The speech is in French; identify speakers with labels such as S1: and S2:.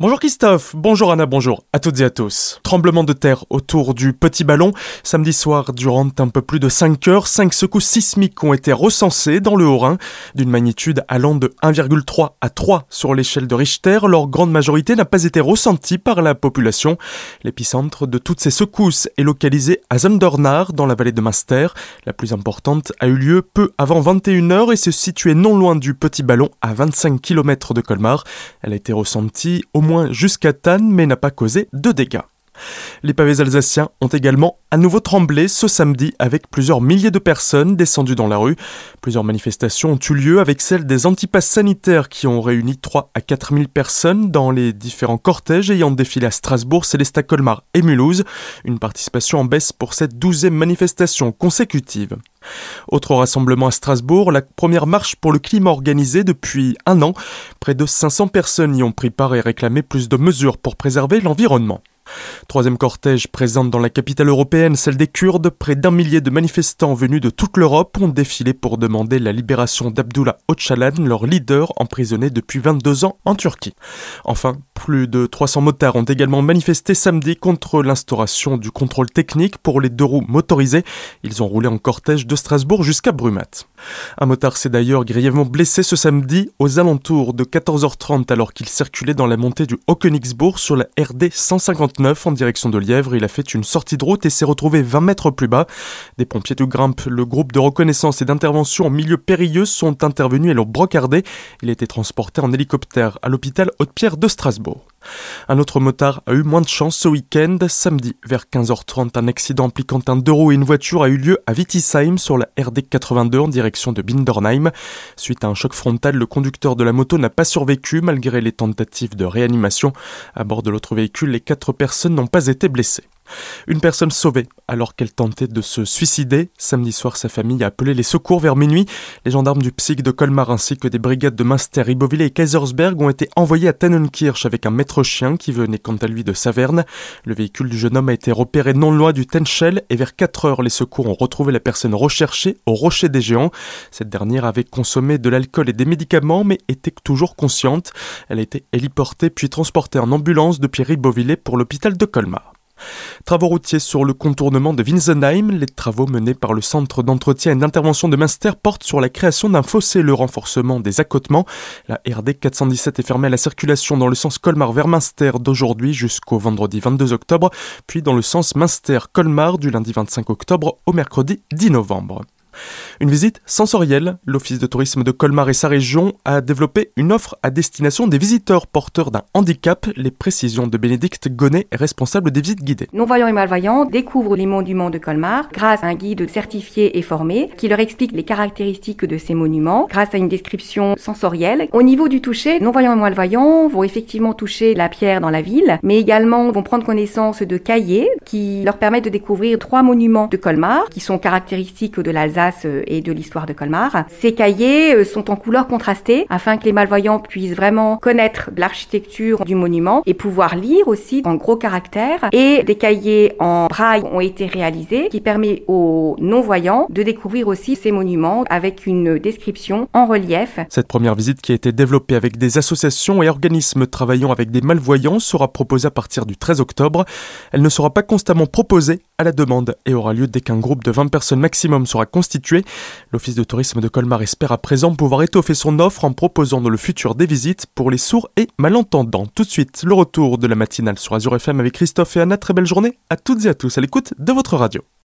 S1: Bonjour Christophe, bonjour Anna, bonjour à toutes et à tous. Tremblement de terre autour du Petit Ballon. Samedi soir, durant un peu plus de 5 heures, 5 secousses sismiques ont été recensées dans le Haut-Rhin, d'une magnitude allant de 1,3 à 3 sur l'échelle de Richter. Leur grande majorité n'a pas été ressentie par la population. L'épicentre de toutes ces secousses est localisé à Zundernach, dans la vallée de Master. La plus importante a eu lieu peu avant 21h et se situait non loin du Petit Ballon, à 25 km de Colmar. Elle a été ressentie au moins jusqu'à Tannes mais n'a pas causé de dégâts. Les pavés alsaciens ont également à nouveau tremblé ce samedi avec plusieurs milliers de personnes descendues dans la rue. Plusieurs manifestations ont eu lieu avec celles des antipasses sanitaires qui ont réuni 3 à 4 000 personnes dans les différents cortèges ayant défilé à Strasbourg, Célestat Colmar et Mulhouse. Une participation en baisse pour cette douzième manifestation consécutive. Autre rassemblement à Strasbourg, la première marche pour le climat organisée depuis un an. Près de 500 personnes y ont pris part et réclamé plus de mesures pour préserver l'environnement. Troisième cortège présente dans la capitale européenne, celle des Kurdes. Près d'un millier de manifestants venus de toute l'Europe ont défilé pour demander la libération d'Abdullah Öcalan, leur leader emprisonné depuis 22 ans en Turquie. Enfin, plus de 300 motards ont également manifesté samedi contre l'instauration du contrôle technique pour les deux roues motorisées. Ils ont roulé en cortège de Strasbourg jusqu'à Brumat. Un motard s'est d'ailleurs grièvement blessé ce samedi aux alentours de 14h30 alors qu'il circulait dans la montée du Hockenixbourg sur la RD 159 en direction de Lièvre. Il a fait une sortie de route et s'est retrouvé 20 mètres plus bas. Des pompiers de grimpe, le groupe de reconnaissance et d'intervention en milieu périlleux sont intervenus et l'ont brocardé. Il a été transporté en hélicoptère à l'hôpital Haute-Pierre de Strasbourg. Un autre motard a eu moins de chance ce week-end. Samedi, vers 15h30, un accident impliquant un deux roues et une voiture a eu lieu à Wittisheim sur la RD 82 en direction de Bindernheim. Suite à un choc frontal, le conducteur de la moto n'a pas survécu malgré les tentatives de réanimation. À bord de l'autre véhicule, les quatre personnes n'ont pas été blessées. Une personne sauvée alors qu'elle tentait de se suicider. Samedi soir, sa famille a appelé les secours vers minuit. Les gendarmes du PSIC de Colmar ainsi que des brigades de Münster, Ribeauvillé et Kaisersberg ont été envoyés à Tannenkirch avec un maître chien qui venait quant à lui de Saverne. Le véhicule du jeune homme a été repéré non loin du Tenchel et vers 4 heures, les secours ont retrouvé la personne recherchée au Rocher des Géants. Cette dernière avait consommé de l'alcool et des médicaments mais était toujours consciente. Elle a été héliportée puis transportée en ambulance depuis Ribeauvillé pour l'hôpital de Colmar. Travaux routiers sur le contournement de Winsenheim. Les travaux menés par le centre d'entretien et d'intervention de Münster portent sur la création d'un fossé le renforcement des accotements. La RD 417 est fermée à la circulation dans le sens Colmar vers Münster d'aujourd'hui jusqu'au vendredi 22 octobre, puis dans le sens Münster-Colmar du lundi 25 octobre au mercredi 10 novembre. Une visite sensorielle. L'Office de tourisme de Colmar et sa région a développé une offre à destination des visiteurs porteurs d'un handicap. Les précisions de Bénédicte Gonnet, responsable des visites guidées.
S2: Non-voyants et malvoyants découvrent les monuments de Colmar grâce à un guide certifié et formé qui leur explique les caractéristiques de ces monuments grâce à une description sensorielle. Au niveau du toucher, non-voyants et malvoyants vont effectivement toucher la pierre dans la ville, mais également vont prendre connaissance de cahiers qui leur permettent de découvrir trois monuments de Colmar qui sont caractéristiques de l'Alsace euh, et de l'histoire de Colmar. Ces cahiers euh, sont en couleur contrastée afin que les malvoyants puissent vraiment connaître l'architecture du monument et pouvoir lire aussi en gros caractères. Et des cahiers en braille ont été réalisés qui permet aux non-voyants de découvrir aussi ces monuments avec une description en relief.
S1: Cette première visite qui a été développée avec des associations et organismes travaillant avec des malvoyants sera proposée à partir du 13 octobre. Elle ne sera pas constamment proposée à la demande et aura lieu dès qu'un groupe de 20 personnes maximum sera constitué L'Office de tourisme de Colmar espère à présent pouvoir étoffer son offre en proposant dans le futur des visites pour les sourds et malentendants. Tout de suite, le retour de la matinale sur Azure FM avec Christophe et Anna. Très belle journée à toutes et à tous à l'écoute de votre radio.